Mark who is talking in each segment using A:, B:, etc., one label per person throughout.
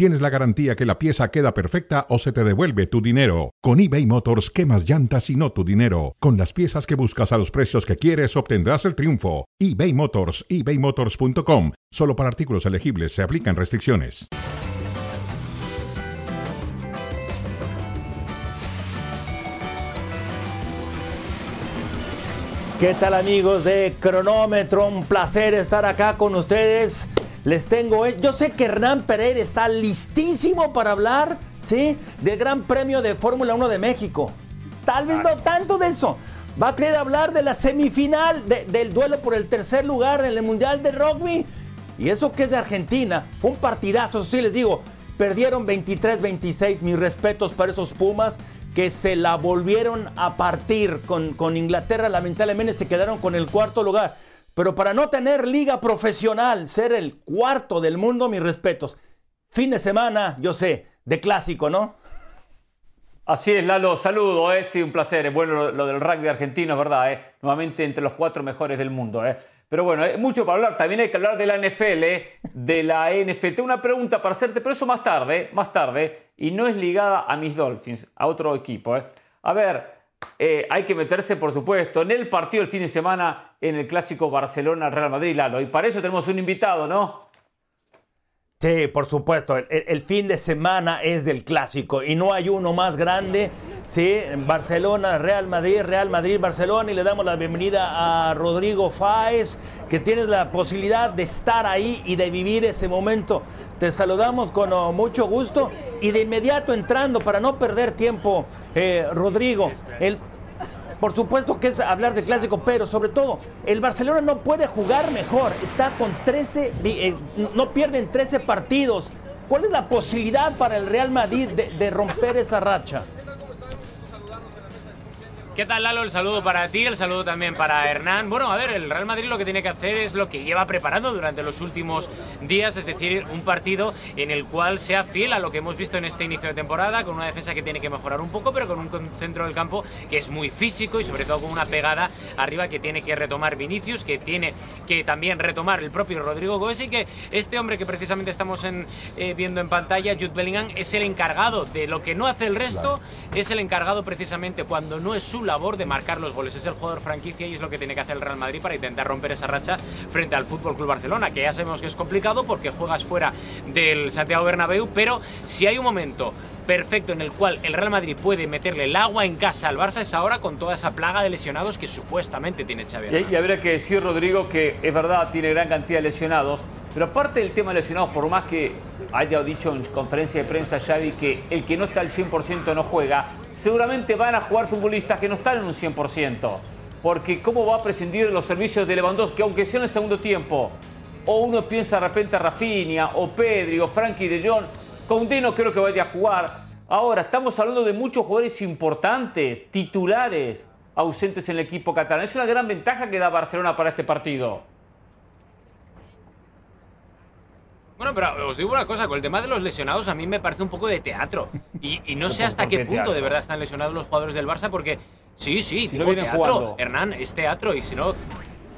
A: tienes la garantía que la pieza queda perfecta o se te devuelve tu dinero. Con eBay Motors, quemas llantas y no tu dinero. Con las piezas que buscas a los precios que quieres, obtendrás el triunfo. eBay Motors, ebaymotors.com. Solo para artículos elegibles se aplican restricciones.
B: ¿Qué tal amigos de Cronómetro? Un placer estar acá con ustedes. Les tengo, eh, yo sé que Hernán Pereira está listísimo para hablar, ¿sí? Del Gran Premio de Fórmula 1 de México. Tal vez no tanto de eso. Va a querer hablar de la semifinal del duelo por el tercer lugar en el Mundial de Rugby. Y eso que es de Argentina, fue un partidazo, eso sí les digo. Perdieron 23-26, mis respetos para esos Pumas que se la volvieron a partir con, con Inglaterra. Lamentablemente se quedaron con el cuarto lugar. Pero para no tener liga profesional, ser el cuarto del mundo, mis respetos. Fin de semana, yo sé, de clásico, ¿no?
C: Así es, Lalo, saludo, ¿eh? sí, un placer. Es bueno lo, del rugby argentino, es verdad, ¿eh? nuevamente entre los cuatro mejores del mundo. ¿eh? Pero bueno, hay mucho para hablar. También hay que hablar de la NFL, ¿eh? de la NFT. Una pregunta para hacerte, pero eso más tarde, más tarde. Y no es ligada a mis Dolphins, a otro equipo. ¿eh? A ver, eh, hay que meterse, por supuesto, en el partido del fin de semana en el clásico Barcelona-Real Madrid, Lalo. Y para eso tenemos un invitado, ¿no?
B: Sí, por supuesto. El, fin de semana es del clásico y no hay uno más grande. Sí, Barcelona, Real Madrid, Real Madrid, Barcelona. Y le damos la bienvenida a Rodrigo Fáez, que tienes la posibilidad de estar ahí y de vivir ese momento. Te saludamos con oh, mucho gusto y de inmediato entrando para no perder tiempo, eh, Rodrigo. El por supuesto que es hablar de clásico, pero sobre todo, el Barcelona no puede jugar mejor. Está con 13, eh, no pierden 13 partidos. ¿Cuál es la posibilidad para el Real Madrid de romper esa racha?
D: ¿Qué tal, Lalo? El saludo para ti, el saludo también para Hernán. Bueno, a ver, el Real Madrid lo que tiene que hacer es lo que lleva preparando durante los últimos días, es decir, un partido en el cual sea fiel a lo que hemos visto en este inicio de temporada, con una defensa que tiene que mejorar un poco, pero con un centro del campo que es muy físico y sobre todo con una pegada arriba que tiene que retomar Vinicius, que tiene que también retomar el propio Rodrigo Goes y que este hombre que precisamente estamos eh, viendo en pantalla, Jude Bellingham, es el encargado de lo que no hace el resto, es el encargado precisamente cuando no es su labor de marcar los goles. Es el jugador franquicia y es lo que tiene que hacer el Real Madrid para intentar romper esa racha frente al Fútbol Club Barcelona, que ya sabemos que es complicado porque juegas fuera del Santiago Bernabéu, pero si hay un momento perfecto en el cual el Real Madrid puede meterle el agua en casa al Barça es ahora con toda esa plaga de lesionados que supuestamente tiene Xavi.
C: Y, y habría que decir, Rodrigo, que es verdad, tiene gran cantidad de lesionados, pero aparte del tema de lesionados, por más que haya dicho en conferencia de prensa Xavi que el que no está al 100% no juega, seguramente van a jugar futbolistas que no están en un 100%. Porque ¿cómo va a prescindir de los servicios de Lewandowski, aunque sea en el segundo tiempo? O uno piensa de repente a Rafinha, o Pedri, o Frankie de Jong. Koundé no creo que vaya a jugar. Ahora, estamos hablando de muchos jugadores importantes, titulares, ausentes en el equipo catalán. Es una gran ventaja que da Barcelona para este partido.
D: Bueno, pero os digo una cosa, con el tema de los lesionados a mí me parece un poco de teatro. Y, no sé hasta qué punto de verdad están lesionados los jugadores del Barça porque sí, sí, si no teatro. Jugando. Hernán, es teatro y si no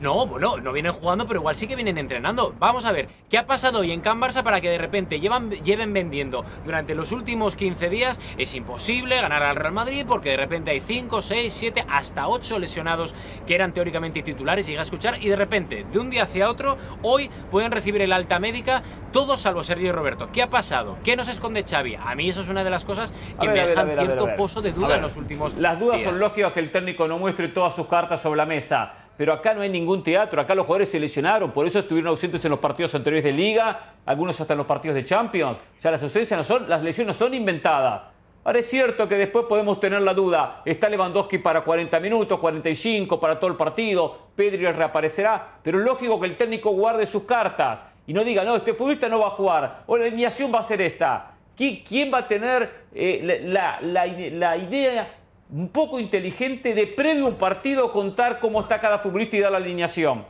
D: no, bueno, no vienen jugando, pero igual sí que vienen entrenando. Vamos a ver, ¿qué ha pasado hoy en Can Barça para que de repente llevan, lleven vendiendo durante los últimos 15 días? Es imposible ganar al Real Madrid porque de repente hay 5, 6, 7, hasta 8 lesionados que eran teóricamente titulares, llega a escuchar, y de repente, de un día hacia otro, hoy pueden recibir el alta médica todos salvo Sergio y Roberto. ¿Qué ha pasado? ¿Qué nos esconde Xavi? A mí eso es una de las cosas que me dejan cierto pozo de duda en los últimos
C: Las dudas son lógicas que el técnico no muestre todas sus cartas sobre la mesa pero acá no hay ningún teatro, acá los jugadores se lesionaron, por eso estuvieron ausentes en los partidos anteriores de Liga, algunos hasta en los partidos de Champions. O sea, las ausencias no son, las lesiones son inventadas. Ahora es cierto que después podemos tener la duda, está Lewandowski para 40 minutos, 45 para todo el partido, Pedri reaparecerá, pero es lógico que el técnico guarde sus cartas y no diga, no, este futbolista no va a jugar, o la alineación va a ser esta. ¿Quién va a tener eh, la, la idea un poco inteligente de previo un partido contar cómo está cada futbolista y dar la alineación.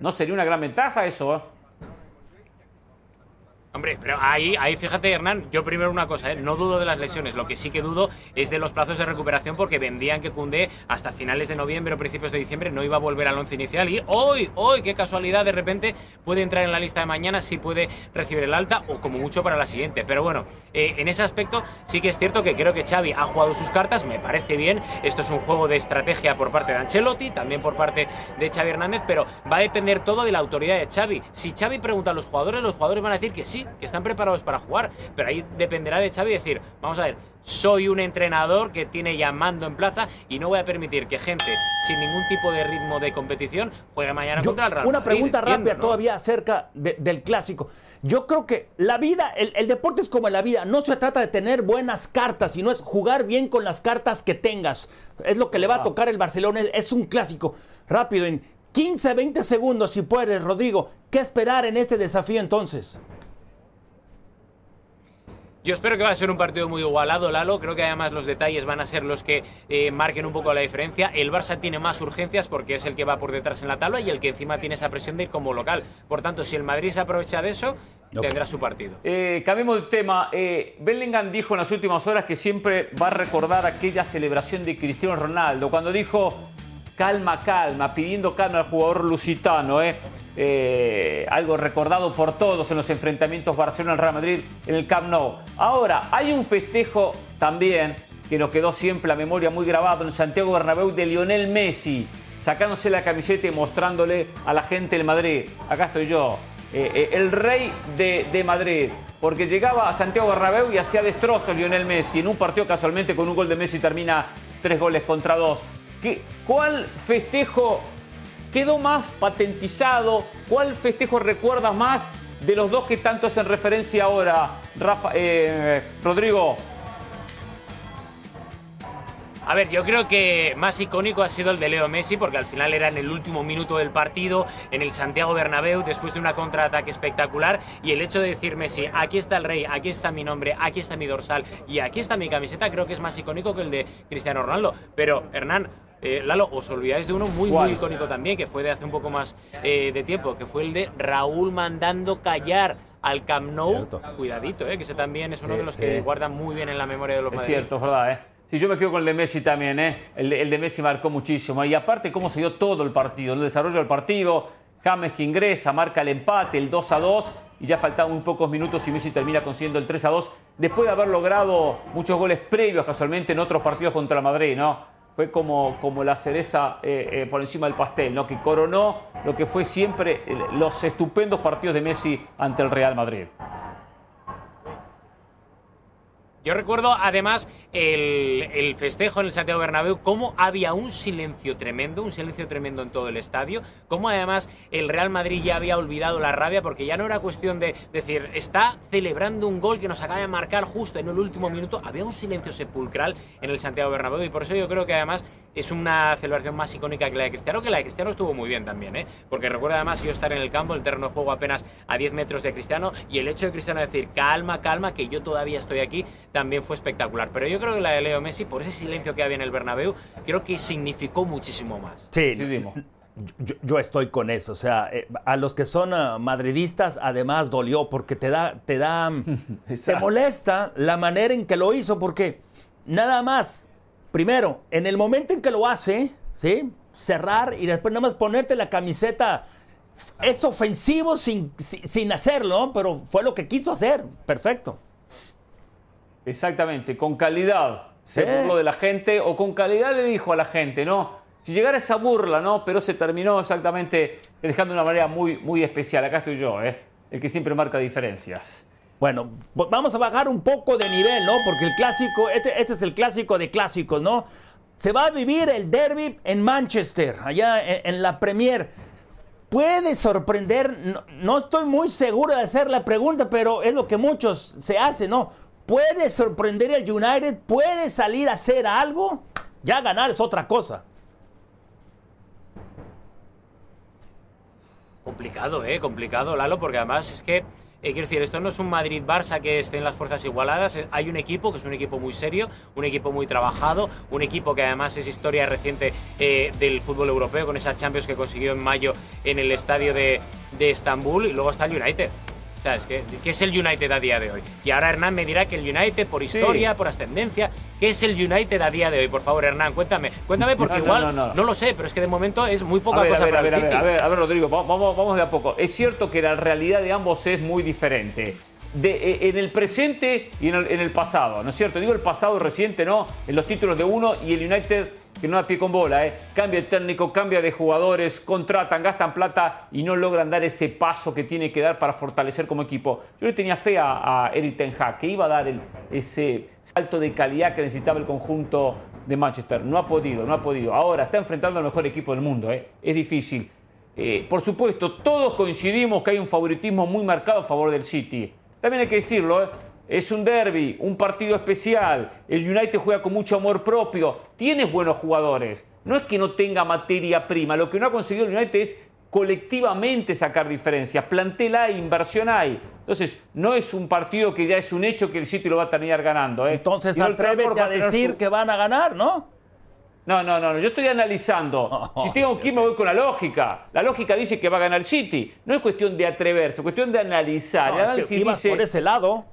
C: ¿No sería una gran ventaja eso? Eh?
D: Hombre, pero ahí, ahí fíjate, Hernán, yo primero una cosa, ¿eh? no dudo de las lesiones, lo que sí que dudo es de los plazos de recuperación porque vendían que Cundé hasta finales de noviembre o principios de diciembre no iba a volver al once inicial y hoy, hoy, qué casualidad, de repente puede entrar en la lista de mañana si puede recibir el alta o como mucho para la siguiente. Pero bueno, eh, en ese aspecto sí que es cierto que creo que Xavi ha jugado sus cartas, me parece bien, esto es un juego de estrategia por parte de Ancelotti, también por parte de Xavi Hernández, pero va a depender todo de la autoridad de Xavi. Si Xavi pregunta a los jugadores, los jugadores van a decir que sí, que están preparados para jugar, pero ahí dependerá de Xavi decir, vamos a ver, soy un entrenador que tiene ya mando en plaza y no voy a permitir que gente sin ningún tipo de ritmo de competición juegue mañana contra el Real
B: Una pregunta
D: entiendo,
B: rápida
D: ¿no?
B: todavía acerca de- del clásico. Yo creo que la vida, el, el deporte es como la vida, no se trata de tener buenas cartas, sino es jugar bien con las cartas que tengas. Es lo que le va a tocar el Barcelona, es, es un clásico. Rápido, en 15, 20 segundos, si puedes, Rodrigo, ¿qué esperar en este desafío entonces?
D: Yo espero que va a ser un partido muy igualado, Lalo. Creo que además los detalles van a ser los que eh, marquen un poco la diferencia. El Barça tiene más urgencias porque es el que va por detrás en la tabla y el que encima tiene esa presión de ir como local. Por tanto, si el Madrid se aprovecha de eso, tendrá su partido.
C: Eh, cambiemos de tema. Eh, Bellingham dijo en las últimas horas que siempre va a recordar aquella celebración de Cristiano Ronaldo, cuando dijo calma, calma, pidiendo calma al jugador lusitano. eh. Eh, algo recordado por todos en los enfrentamientos Barcelona-Real Madrid en el Camp Nou. Ahora, hay un festejo también que nos quedó siempre la memoria muy grabado en Santiago Bernabéu de Lionel Messi, sacándose la camiseta y mostrándole a la gente del Madrid. Acá estoy yo, eh, eh, el rey de, de Madrid, porque llegaba a Santiago Bernabéu y hacía destrozos Lionel Messi. En un partido casualmente con un gol de Messi termina tres goles contra dos. ¿Qué, ¿Cuál festejo quedó más patentizado? ¿Cuál festejo recuerdas más de los dos que tanto hacen referencia ahora, Rafa, eh, Rodrigo?
D: A ver, yo creo que más icónico ha sido el de Leo Messi, porque al final era en el último minuto del partido, en el Santiago Bernabéu, después de una contraataque espectacular, y el hecho de decir Messi, aquí está el rey, aquí está mi nombre, aquí está mi dorsal y aquí está mi camiseta, creo que es más icónico que el de Cristiano Ronaldo. Pero, Hernán, eh, Lalo, os olvidáis de uno muy,
C: ¿Cuál?
D: muy icónico también, que fue de hace un poco más eh, de tiempo, que fue el de Raúl mandando callar al Camp Nou.
B: Cierto.
D: Cuidadito, eh, que ese también es uno
B: Sí,
D: de los
B: sí.
D: que guardan muy bien en la memoria de los
C: Es cierto, es verdad, ¿eh? Sí, yo me quedo con el de Messi también, ¿eh? El de, el de Messi marcó muchísimo. Y aparte, cómo se dio todo el partido, el desarrollo del partido. James que ingresa, marca el empate, el 2 a 2. Y ya faltaban muy pocos minutos y Messi termina consiguiendo el 3 a 2. Después de haber logrado muchos goles previos, casualmente, en otros partidos contra Madrid, ¿no? Fue como, como la cereza eh, eh, por encima del pastel, ¿no? Que coronó lo que fue siempre eh, los estupendos partidos de Messi ante el Real Madrid.
D: Yo recuerdo además el, festejo en el Santiago Bernabéu, cómo había un silencio tremendo, un silencio tremendo en todo el estadio, cómo además el Real Madrid ya había olvidado la rabia porque ya no era cuestión de decir, está celebrando un gol que nos acaba de marcar justo en el último minuto, había un silencio sepulcral en el Santiago Bernabéu y por eso yo creo que además es una celebración más icónica que la de Cristiano, que la de Cristiano estuvo muy bien también, ¿eh? porque recuerdo además yo estar en el campo, el terreno de juego apenas a 10 metros de Cristiano y el hecho de Cristiano decir, calma, calma, que yo todavía estoy aquí, también fue espectacular. Pero yo creo que la de Leo Messi, por ese silencio que había en el Bernabéu, creo que significó muchísimo más.
B: Sí, yo, yo estoy con eso. O sea, eh, a los que son ah, madridistas, además dolió porque te da, te da, te
C: Exacto.
B: molesta la manera en que lo hizo, porque nada más, primero, en el momento en que lo hace, ¿sí? Cerrar y después nada más ponerte la camiseta. Es ofensivo sin, sin, sin hacerlo, pero fue lo que quiso hacer. Perfecto.
C: Exactamente, con calidad. Se burló de la gente o con calidad le dijo a la gente, ¿no? Si llegara esa burla, ¿no? Pero se terminó exactamente dejando de una manera muy, muy especial. Acá estoy yo, ¿eh? El que siempre marca diferencias.
B: Bueno, vamos a bajar un poco de nivel, ¿no? Porque el clásico, este, este es el clásico de clásicos, ¿no? Se va a vivir el derby en Manchester, allá en, en la Premier. Puede sorprender, no, no estoy muy seguro de hacer la pregunta, pero es lo que muchos se hacen, ¿no? ¿Puede sorprender el United? ¿Puede salir a hacer algo? Ya ganar es otra cosa.
D: Complicado, ¿eh? Complicado, Lalo, porque además es que, eh, quiero decir, esto no es un Madrid-Barça que estén las fuerzas igualadas. eh, Hay un equipo que es un equipo muy serio, un equipo muy trabajado, un equipo que además es historia reciente eh, del fútbol europeo, con esa Champions que consiguió en mayo en el estadio de, de Estambul, y luego está el United. ¿Sabes? ¿Qué, qué es el United a día de hoy? Y ahora Hernán me dirá que el United, por historia, por ascendencia, ¿qué es el United a día de hoy? Por favor, Hernán, cuéntame. Cuéntame porque
C: No, no,
D: igual
C: no,
D: no, lo sé, pero es que de momento es muy poca
C: A ver,
D: cosa
C: a ver,
D: para
C: a ver,
D: el
C: a ver,
D: City.
C: a ver, a ver, Rodrigo, va- vamos, vamos de a poco. Es cierto que la realidad de ambos es muy diferente. De, eh, en el presente y en el, en el pasado, ¿no es cierto? Digo el pasado reciente, ¿no? En los títulos de uno y el United que no da pie con bola, ¿eh? Cambia de técnico, cambia de jugadores, contratan, gastan plata y no logran dar ese paso que tiene que dar para fortalecer como equipo. Yo le tenía fe a, a Eric Ten que iba a dar ese salto de calidad que necesitaba el conjunto de Manchester. No ha podido, no ha podido. Ahora está enfrentando al mejor equipo del mundo, ¿eh? Es difícil. Eh, por supuesto, todos coincidimos que hay un favoritismo muy marcado a favor del City. También hay que decirlo, ¿eh? Es un derby, un partido especial. El United juega con mucho amor propio. Tienes buenos jugadores. No es que no tenga materia prima. Lo que no ha conseguido el United es colectivamente sacar diferencias. Plantel hay, inversión hay. Entonces, no es un partido que ya es un hecho que el City lo va a terminar ganando. ¿eh?
B: Entonces atrévete
C: va
B: a decir
C: su-
B: que van a ganar, ¿no?
C: no, no, no, no, yo estoy analizando. Si tengo que ir, me voy con la lógica. La lógica dice que va a ganar el City. No es cuestión de atreverse, es cuestión de analizar.
B: No, es que
C: dice.
B: por ese lado.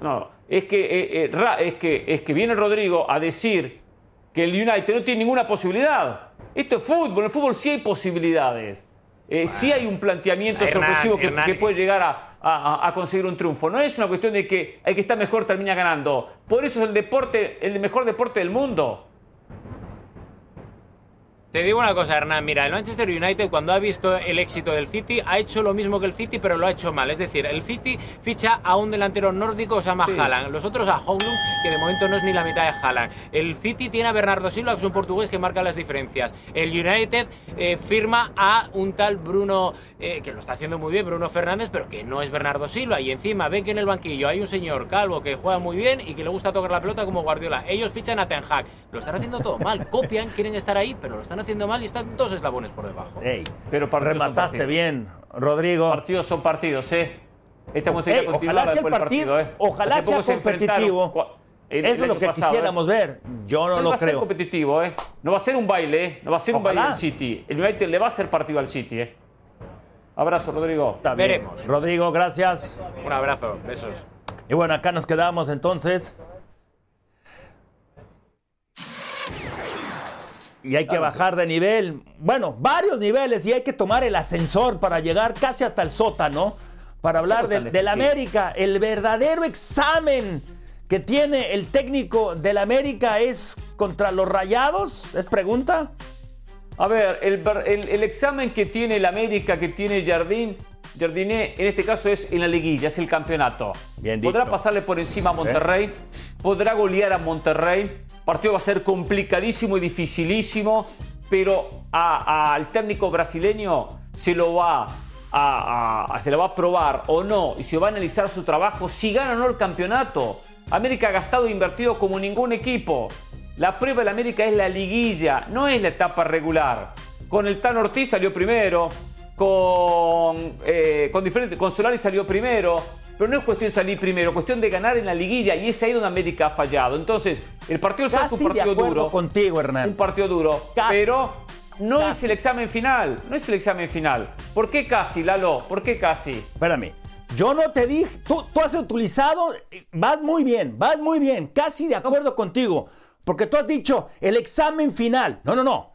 C: No, es que, eh, eh, Ra- es, que, es que viene Rodrigo a decir que el United no tiene ninguna posibilidad. Esto es fútbol, en el fútbol sí hay posibilidades. Eh, sí hay un planteamiento
D: Hernán,
C: sorpresivo que puede llegar a, a- a conseguir un triunfo. No es una cuestión de que el que está mejor termina ganando. Por eso es el deporte, el mejor deporte del mundo.
D: Te digo una cosa, Hernán. Mira, el Manchester United, cuando ha visto el éxito del City, ha hecho lo mismo que el City, pero lo ha hecho mal. Es decir, el City ficha a un delantero nórdico que se llama
C: Sí.
D: Haaland. Los otros a Hoglund, que de momento no es ni la mitad de Haaland. El City tiene a Bernardo Silva, que es un portugués que marca las diferencias. El United eh, firma a un tal Bruno, eh, que lo está haciendo muy bien, Bruno Fernández, pero que no es Bernardo Silva. Y encima ven que en el banquillo hay un señor calvo que juega muy bien y que le gusta tocar la pelota como Guardiola. Ellos fichan a Ten Hag. Lo están haciendo todo mal. Copian, quieren estar ahí, pero lo están haciendo mal y están dos eslabones por debajo.
B: Ey,
C: Pero
B: remataste bien, Rodrigo.
C: Partidos son partidos, ¿eh? Esta
B: Ey,
C: que continuar
B: ojalá sea
C: después del
B: partido-
C: partido, ¿eh?
B: ojalá sea competitivo.
C: el- el
B: Eso es lo que
C: pasado, ¿eh?
B: quisiéramos ver. Yo no
C: No
B: lo
C: va a ser
B: creo.
C: competitivo, ¿eh? No va a ser un baile, ¿eh? No va a ser un
B: Ojalá.
C: baile del City. El United le va a hacer partido al City, ¿eh? Abrazo, Rodrigo.
B: Está bien.
D: Veremos.
B: Rodrigo, gracias.
D: Un abrazo, besos.
B: Y bueno, acá nos quedamos entonces. Y hay que bajar de nivel. Bueno, varios niveles y hay que tomar el ascensor para llegar casi hasta el sótano. Para hablar
C: ¿Cómo tan
B: del,
C: difícil?
B: América. El verdadero examen que tiene el técnico del América es contra los rayados. ¿Es pregunta?
C: A ver, el, el- el examen que tiene el América, que tiene Jardín, Jardiné, en este caso es en la liguilla, es el campeonato.
B: Bien
C: Podrá
B: dicho.
C: pasarle por encima a Monterrey, podrá golear a Monterrey. Partido va a ser complicadísimo y dificilísimo, pero al técnico brasileño se lo va a, se lo va a probar o no y se va a analizar su trabajo si gana o no el campeonato. América ha gastado e invertido como ningún equipo. La prueba de la América es la liguilla, no es la etapa regular. Con el Tan Ortiz salió primero, con, eh, con, diferente, con Solari salió primero, pero no es cuestión de salir primero, es cuestión de ganar en la liguilla y es ahí donde América ha fallado. Entonces, el partido es un partido duro.
B: contigo, Hernán.
C: Un partido duro,
B: Casi.
C: pero no es el examen final, no es el examen final. ¿Por qué casi, Lalo? ¿Por qué casi?
B: Espérame. Yo no te dije, tú, tú has utilizado, eh, vas muy bien, vas muy bien, casi de acuerdo contigo, porque tú has dicho el examen final. No, no, no.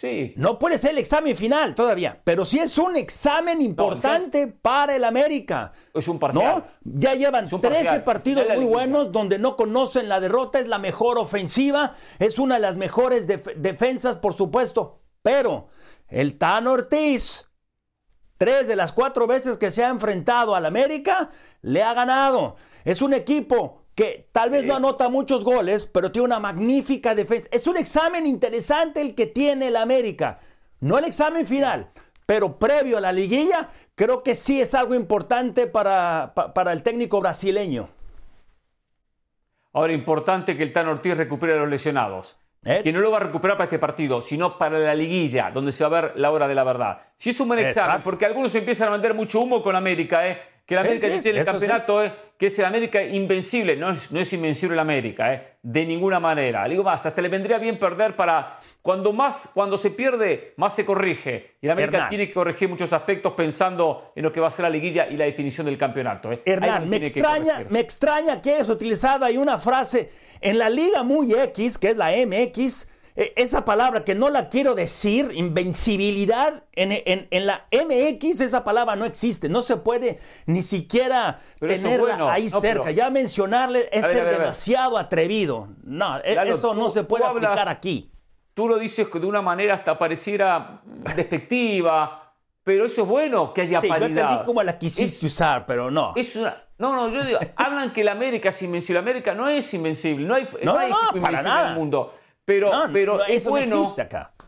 C: Sí.
B: No puede ser el examen final todavía, pero sí es un examen importante para el América.
C: Es un parcial.
B: ¿No? Ya llevan
C: Es un
B: 13
C: parcial.
B: partidos muy buenos donde no conocen la derrota, es la mejor ofensiva, es una de las mejores def- defensas, por supuesto. Pero el Tan Ortiz, tres de las cuatro veces que se ha enfrentado al América, le ha ganado. Es un equipo que tal vez no anota muchos goles, pero tiene una magnífica defensa. Es un examen interesante el que tiene el América. No el examen final, pero previo a la liguilla, creo que sí es algo importante para, pa- para el técnico brasileño.
C: Ahora, importante que el Tan Ortiz recupere a los lesionados.
B: ¿Eh?
C: Que no lo va a recuperar para este partido, sino para la liguilla, donde se va a ver la hora de la verdad. Si es un buen examen,
B: Exacto.
C: porque algunos empiezan a vender mucho humo con América, ¿eh? Que la
B: Sí,
C: América
B: sí,
C: tiene el
B: eso sí.
C: campeonato, ¿eh? que es el América invencible. No es, no es invencible el América, ¿eh? de ninguna manera. Le digo más, hasta le vendría bien perder para. Cuando, más, cuando se pierde, más se corrige. Y el América tiene que corregir muchos aspectos pensando en lo que va a ser la liguilla y la definición del campeonato. ¿eh?
B: Hernán, me extraña, me extraña que hayas utilizado ahí una frase en la Liga Muy X, que es la MX esa palabra que no la quiero decir, invencibilidad, en, la MX esa palabra no existe, no se puede ni siquiera tenerla ahí cerca. Ya mencionarle es ser demasiado atrevido. No, e, eso no se puede aplicar aquí.
C: Tú lo dices de una manera hasta pareciera despectiva, pero eso es bueno que haya paridad. Yo
B: entendí cómo la quisiste usar, pero no.
C: Es no, no, yo digo, hablan que la América es invencible. América no es invencible, no hay, no, hay equipo invencible en el mundo. Pero, pero es bueno.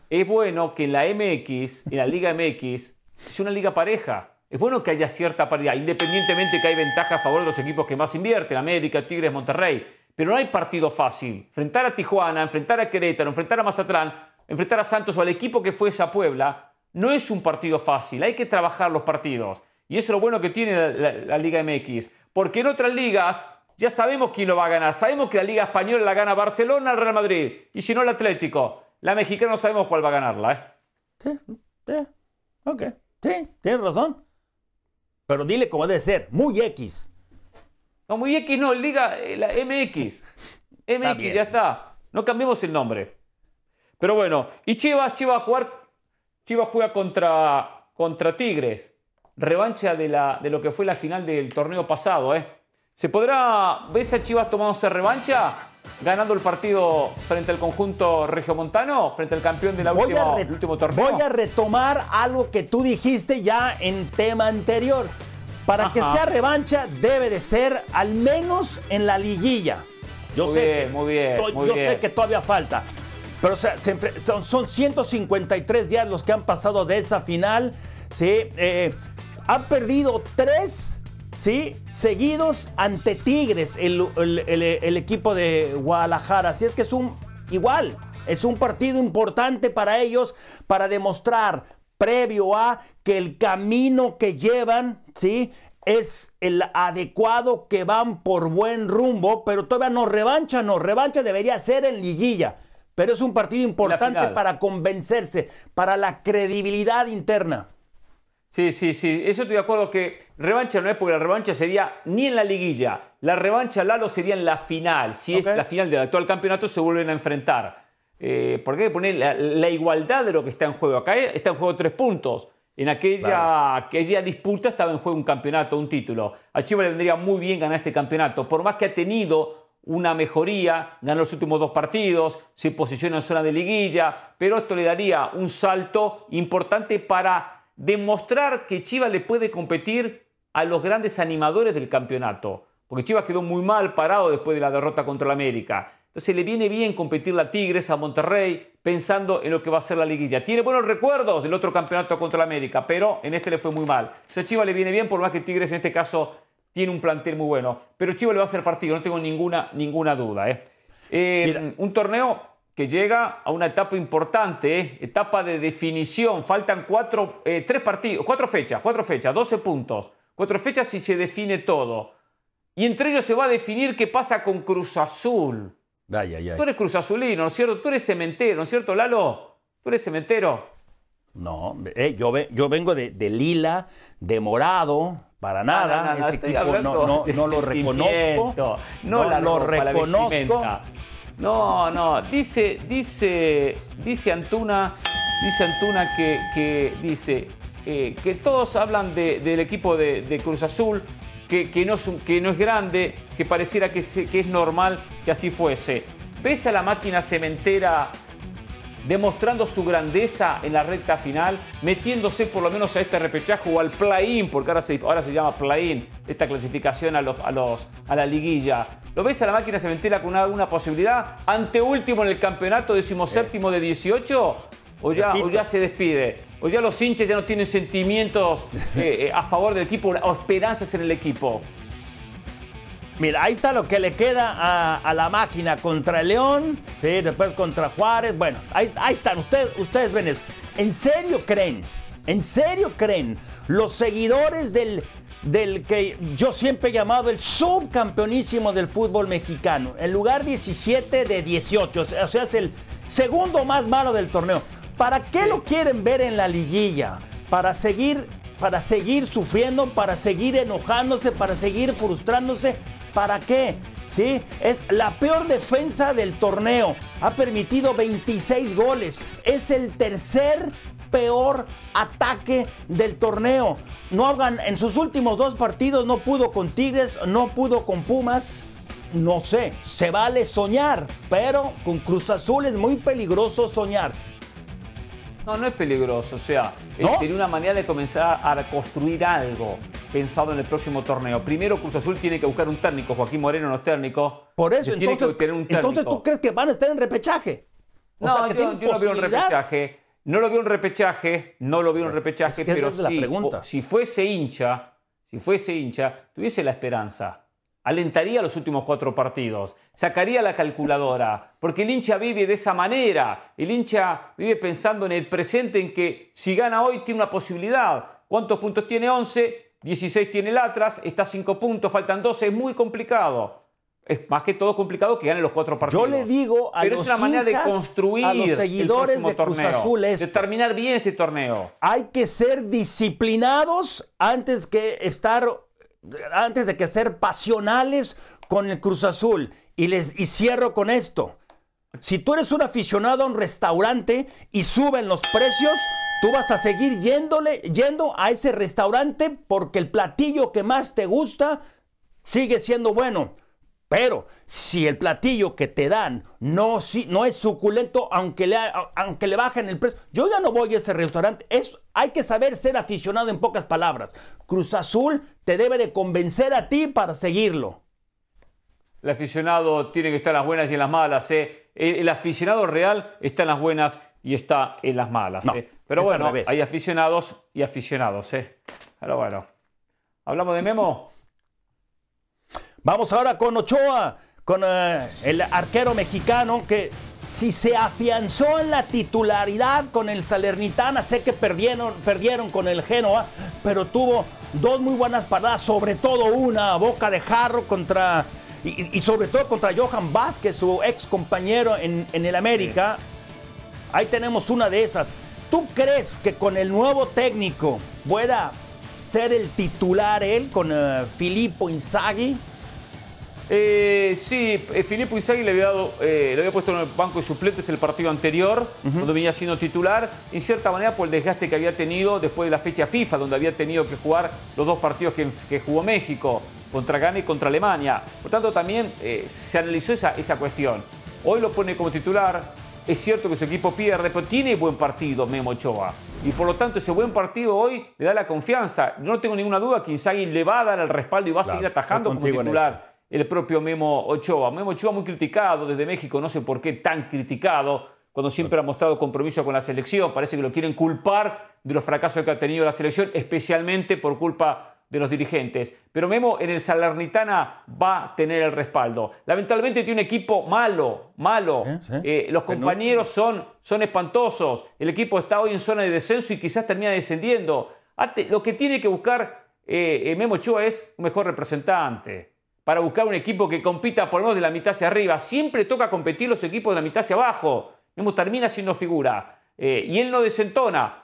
C: Es bueno que en la MX, en la Liga MX, es una liga pareja. Es bueno que haya cierta paridad, independientemente que hay ventaja a favor de los equipos que más invierten, América, Tigres, Monterrey. Pero no hay partido fácil. Enfrentar a Tijuana, enfrentar a Querétaro, enfrentar a Mazatlán, enfrentar a Santos o al equipo que fuese a Puebla, no es un partido fácil. Hay que trabajar los partidos. Y eso es lo bueno que tiene la, la Liga MX. Porque en otras ligas ya sabemos quién lo va a ganar. Sabemos que la Liga Española la gana Barcelona, el Real Madrid. Y si no, el Atlético. La mexicana no sabemos cuál va a ganarla. ¿eh?
B: Sí, sí. Ok. Sí, tienes razón. Pero dile cómo debe ser. Muy X.
C: No, muy X no. Liga, eh, la MX. MX, ya está. No cambiemos el nombre. Pero bueno. Y Chivas, Chivas a jugar. Chivas juega contra, contra Tigres. Revancha de, la, de lo que fue la final del torneo pasado, ¿eh? ¿Se podrá, ves a Chivas tomándose revancha? Ganando el partido frente al conjunto regiomontano, frente al campeón de la última, último torneo.
B: Voy a retomar algo que tú dijiste ya en tema anterior. Para que sea revancha debe de ser al menos en la liguilla. Yo, sé, que, muy bien, yo sé que todavía falta. Pero son, son, 153 días los que han pasado de esa final. ¿sí? Eh, han perdido tres ¿sí? Seguidos ante Tigres, el, equipo de Guadalajara. Así es que es un igual, es un partido importante para ellos para demostrar previo a que el camino que llevan, ¿sí? Es el adecuado, que van por buen rumbo, pero todavía no revancha, no, revancha debería ser en liguilla. Pero es un partido importante para convencerse, para la credibilidad interna.
C: Sí, sí, sí. Eso estoy de acuerdo que revancha no es porque la revancha sería ni en la liguilla. La revancha, Lalo, sería en la final. Si es la final del actual campeonato, se vuelven a enfrentar. Eh, porque hay que poner la, igualdad de lo que está en juego. Acá está en juego tres puntos. En aquella, aquella disputa estaba en juego un campeonato, un título. A Chivas le vendría muy bien ganar este campeonato. Por más que ha tenido una mejoría, ganó los últimos dos partidos, se posiciona en zona de liguilla, pero esto le daría un salto importante para demostrar que Chivas le puede competir a los grandes animadores del campeonato. Porque Chivas quedó muy mal parado después de la derrota contra el América. Entonces le viene bien competir a Tigres, a Monterrey, pensando en lo que va a ser la liguilla. Tiene buenos recuerdos del otro campeonato contra el América, pero en este le fue muy mal. Entonces Chivas le viene bien, por más que Tigres en este caso tiene un plantel muy bueno. Pero Chivas le va a hacer partido, no tengo ninguna, ninguna duda. ¿eh? Eh, un torneo que llega a una etapa importante, ¿eh? etapa de definición. Faltan cuatro, eh, tres partidos, cuatro fechas, cuatro fechas, 12 puntos. Cuatro fechas y se define todo. Y entre ellos se va a definir qué pasa con Cruz Azul.
B: Ay, ay, ay.
C: Tú eres Cruz Azulino, ¿no es cierto? Tú eres cementero, ¿no es cierto, Lalo? Tú eres cementero.
B: No, eh, yo, yo, vengo de, lila, de morado, para nada. Ese equipo no, no, lo reconozco. No, lo reconozco.
C: No, no, dice, dice, dice Antuna, dice Antuna que, dice eh, que todos hablan del equipo de, Cruz Azul, que, que, no es, que, no es, grande, que pareciera que, que es normal que así fuese. ¿Ves a la máquina cementera demostrando su grandeza en la recta final, metiéndose por lo menos a este repechaje o al play-in, porque ahora se, ahora se llama play-in, esta clasificación a, los, a, los, a la liguilla. ¿Lo ves a la máquina cementera con alguna posibilidad? ¿Ante último en el campeonato, decimoséptimo de 18? ¿O ya, o ya se despide? ¿O ya los hinchas ya no tienen sentimientos eh, eh, a favor del equipo o esperanzas en el equipo?
B: Mira, ahí está lo que le queda a, la máquina contra el León, ¿sí? después contra Juárez. Bueno, ahí, están, ustedes, ustedes ven eso. ¿En serio creen? ¿En serio creen los seguidores del del que yo siempre he llamado el subcampeonísimo del fútbol mexicano. El lugar 17 de 18, o sea, es el segundo más malo del torneo. ¿Para qué lo quieren ver en la liguilla? Para seguir, para seguir sufriendo, para seguir enojándose, para seguir frustrándose. ¿Para qué? ¿Sí? Es la peor defensa del torneo. Ha permitido 26 goles. Es el tercer peor ataque del torneo. No hagan, en sus últimos dos partidos no pudo con Tigres, no pudo con Pumas. No sé, se vale soñar, pero con Cruz Azul es muy peligroso soñar.
C: No, no es peligroso. O sea, tiene una manera de comenzar a construir algo pensado en el próximo torneo. Primero, Cruz Azul tiene que buscar un técnico. Joaquín Moreno no es técnico.
B: Por eso, entonces, entonces tú crees que van a estar en repechaje.
C: no, yo, no veo un repechaje. No lo veo un repechaje, no lo veo un repechaje, pero si fuese hincha, si fuese hincha, tuviese la esperanza. Alentaría los últimos cuatro partidos, sacaría la calculadora, porque el hincha vive de esa manera. El hincha vive pensando en el presente, en que si gana hoy tiene una posibilidad. ¿Cuántos puntos tiene? 11, 16 tiene el Atlas, está a 5 puntos, faltan 12, es muy complicado es más que todo complicado que gane los cuatro partidos.
B: Yo le digo a
C: Pero
B: los
C: es una manera de construir
B: a los seguidores de Cruz Azul
C: de terminar bien este torneo.
B: Hay que ser disciplinados antes que estar antes de que ser pasionales con el Cruz Azul y les y cierro con esto. Si tú eres un aficionado a un restaurante y suben los precios, tú vas a seguir yéndole, yendo a ese restaurante porque el platillo que más te gusta sigue siendo bueno. Pero si el platillo que te dan no, si, no es suculento, aunque le, aunque le bajen el precio, yo ya no voy a ese restaurante. Es, hay que saber ser aficionado en pocas palabras. Cruz Azul te debe de convencer a ti para seguirlo.
C: El aficionado tiene que estar en las buenas y en las malas. ¿eh? El, aficionado real está en las buenas y está en las malas. ¿eh? Pero bueno, hay aficionados y aficionados. ¿eh? Pero bueno, ¿hablamos de Memo?
B: Vamos ahora con Ochoa, con eh, el arquero mexicano que si se afianzó en la titularidad con el Salernitana, sé que perdieron, perdieron con el Genoa, pero tuvo dos muy buenas paradas, sobre todo una boca de jarro contra, y, sobre todo contra Johan Vázquez, su ex compañero en, el América. Ahí tenemos una de esas. ¿Tú crees que con el nuevo técnico pueda ser el titular él, con uh, Filippo Inzaghi?
C: Eh, sí, eh, Filippo Inzaghi le había, dado, eh, le había puesto en el banco de suplentes el partido anterior, donde venía siendo titular, en cierta manera por el desgaste que había tenido después de la fecha FIFA, donde había tenido que jugar los dos partidos que, jugó México, contra Ghana y contra Alemania. Por tanto, también se analizó esa, esa cuestión. Hoy lo pone como titular, es cierto que su equipo pierde, pero tiene buen partido Memo Ochoa. Y por lo tanto, ese buen partido hoy le da la confianza. Yo no tengo ninguna duda que Inzaghi le va a dar el respaldo y va a seguir atajando como titular el propio Memo Ochoa. Memo Ochoa muy criticado desde México, no sé por qué tan criticado, cuando siempre ha mostrado compromiso con la selección. Parece que lo quieren culpar de los fracasos que ha tenido la selección, especialmente por culpa de los dirigentes. Pero Memo en el Salernitana va a tener el respaldo. Lamentablemente tiene un equipo malo, malo. Eh, los compañeros son, son espantosos. El equipo está hoy en zona de descenso y quizás termina descendiendo. Lo que tiene que buscar eh, eh, Memo Ochoa es un mejor representante para buscar un equipo que compita por lo menos de la mitad hacia arriba. Siempre toca competir los equipos de la mitad hacia abajo. Memo termina siendo figura. Eh, y él no desentona.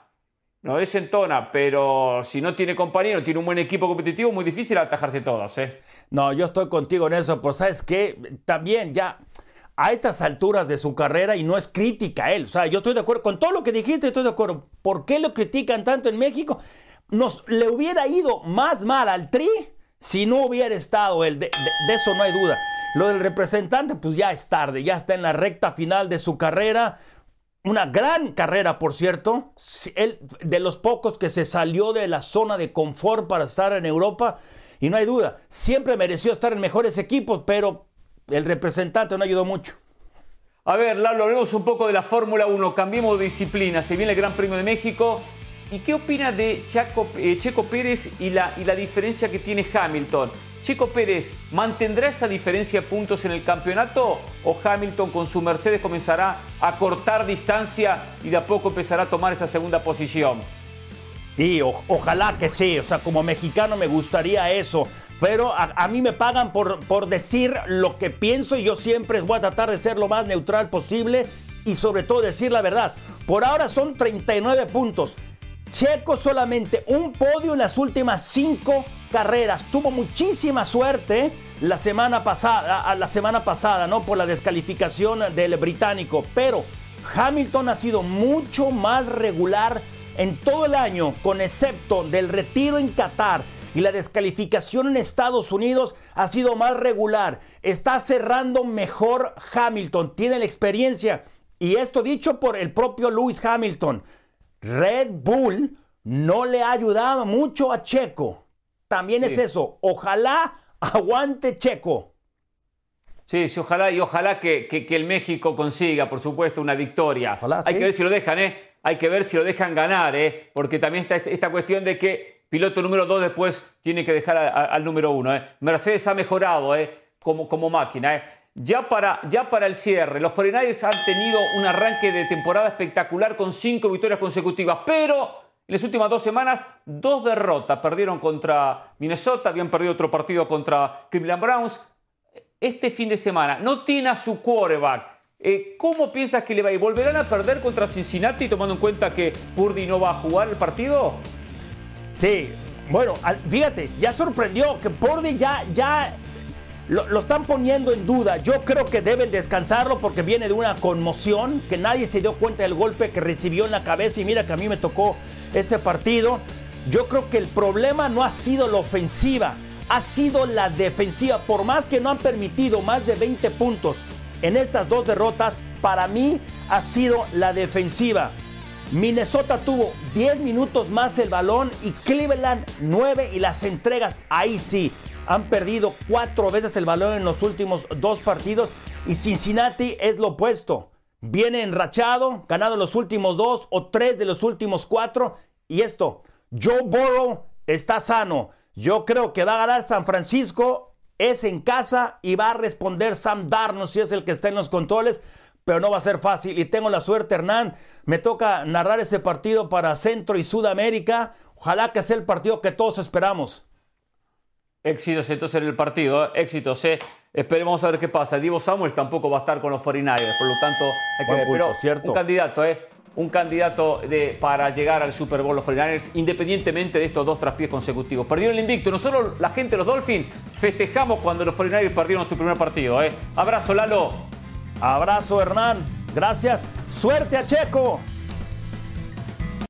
C: No desentona, pero si no tiene compañero, tiene un buen equipo competitivo, muy difícil atajarse todas. ¿eh?
B: No, yo estoy contigo en eso, pues sabes que también ya a estas alturas de su carrera, y no es crítica a él, o sea, yo estoy de acuerdo con todo lo que dijiste, estoy de acuerdo. ¿Por qué lo critican tanto en México? Nos le hubiera ido más mal al Tri si no hubiera estado él, de, eso no hay duda. Lo del representante, pues ya es tarde, ya está en la recta final de su carrera. Una gran carrera, por cierto. Él, de los pocos que se salió de la zona de confort para estar en Europa. Y no hay duda, siempre mereció estar en mejores equipos, pero el representante no ayudó mucho.
C: A ver, Lalo, hablemos un poco de la Fórmula 1. Cambiemos de disciplina. Se viene el Gran Premio de México. ¿Y qué opina de eh, Checo Pérez y la, diferencia que tiene Hamilton? Checo Pérez, ¿mantendrá esa diferencia de puntos en el campeonato o Hamilton con su Mercedes comenzará a cortar distancia y de a poco empezará a tomar esa segunda posición?
B: Y ojalá que sí, o sea, como mexicano me gustaría eso. Pero a, mí me pagan por decir lo que pienso y yo siempre voy a tratar de ser lo más neutral posible y sobre todo decir la verdad. Por ahora son 39 puntos. Checo solamente un podio en las últimas cinco carreras. Tuvo muchísima suerte la semana pasada, la semana pasada, ¿no? Por la descalificación del británico. Pero Hamilton ha sido mucho más regular en todo el año, con excepto del retiro en Qatar y la descalificación en Estados Unidos ha sido más regular. Está cerrando mejor Hamilton, tiene la experiencia. Y esto dicho por el propio Lewis Hamilton. Red Bull no le ha ayudado mucho a Checo. También es eso. Ojalá aguante Checo.
C: Sí, sí, ojalá y ojalá que, el México consiga, por supuesto, una victoria. Hay que ver si lo dejan, ¿eh? Hay que ver si lo dejan ganar, ¿eh? Porque también está este, esta cuestión de que piloto número 2 después tiene que dejar al número 1. ¿eh? Mercedes ha mejorado ¿eh? como, como máquina. ¿eh? Ya para, ya para el cierre, los 49 han tenido un arranque de temporada espectacular con cinco victorias consecutivas, pero en las últimas dos semanas, dos derrotas. Perdieron contra Minnesota, habían perdido otro partido contra Cleveland Browns. Este fin de semana no tiene a su quarterback. Eh, ¿Cómo piensas que le va a ir? ¿Volverán a perder contra Cincinnati tomando en cuenta que Purdy no va a jugar el partido?
B: Sí, bueno, fíjate, ya sorprendió que Purdy ya, ya lo, están poniendo en duda. Yo creo que deben descansarlo porque viene de una conmoción, que nadie se dio cuenta del golpe que recibió en la cabeza y mira que a mí me tocó ese partido. Yo creo que el problema no ha sido la ofensiva, ha sido la defensiva. Por más que no han permitido más de 20 puntos en estas dos derrotas, para mí ha sido la defensiva. Minnesota tuvo 10 minutos más el balón y Cleveland 9 y las entregas ahí sí han perdido cuatro veces el balón en los últimos dos partidos y Cincinnati es lo opuesto. Viene enrachado, ganado los últimos dos o tres de los últimos cuatro. Y esto, Joe Burrow está sano. Yo creo que va a ganar San Francisco, es en casa y va a responder Sam Darnold si es el que está en los controles, pero no va a ser fácil. Y tengo la suerte, Hernán, me toca narrar ese partido para Centro y Sudamérica. Ojalá que sea el partido que todos esperamos.
C: Éxitos entonces en el partido, ¿eh? éxitos. ¿eh? Esperemos a ver qué pasa. Divo Samuel tampoco va a estar con los 49ers, por lo tanto hay que ver. Pero cierto. un candidato, ¿eh? un candidato de, para llegar al Super Bowl los 49ers, independientemente de estos dos traspiés consecutivos. Perdieron el invicto. Nosotros, la gente de los Dolphins, festejamos cuando los 49ers perdieron su primer partido. ¿eh? Abrazo, Lalo.
B: Abrazo, Hernán. Gracias. Suerte a Checo.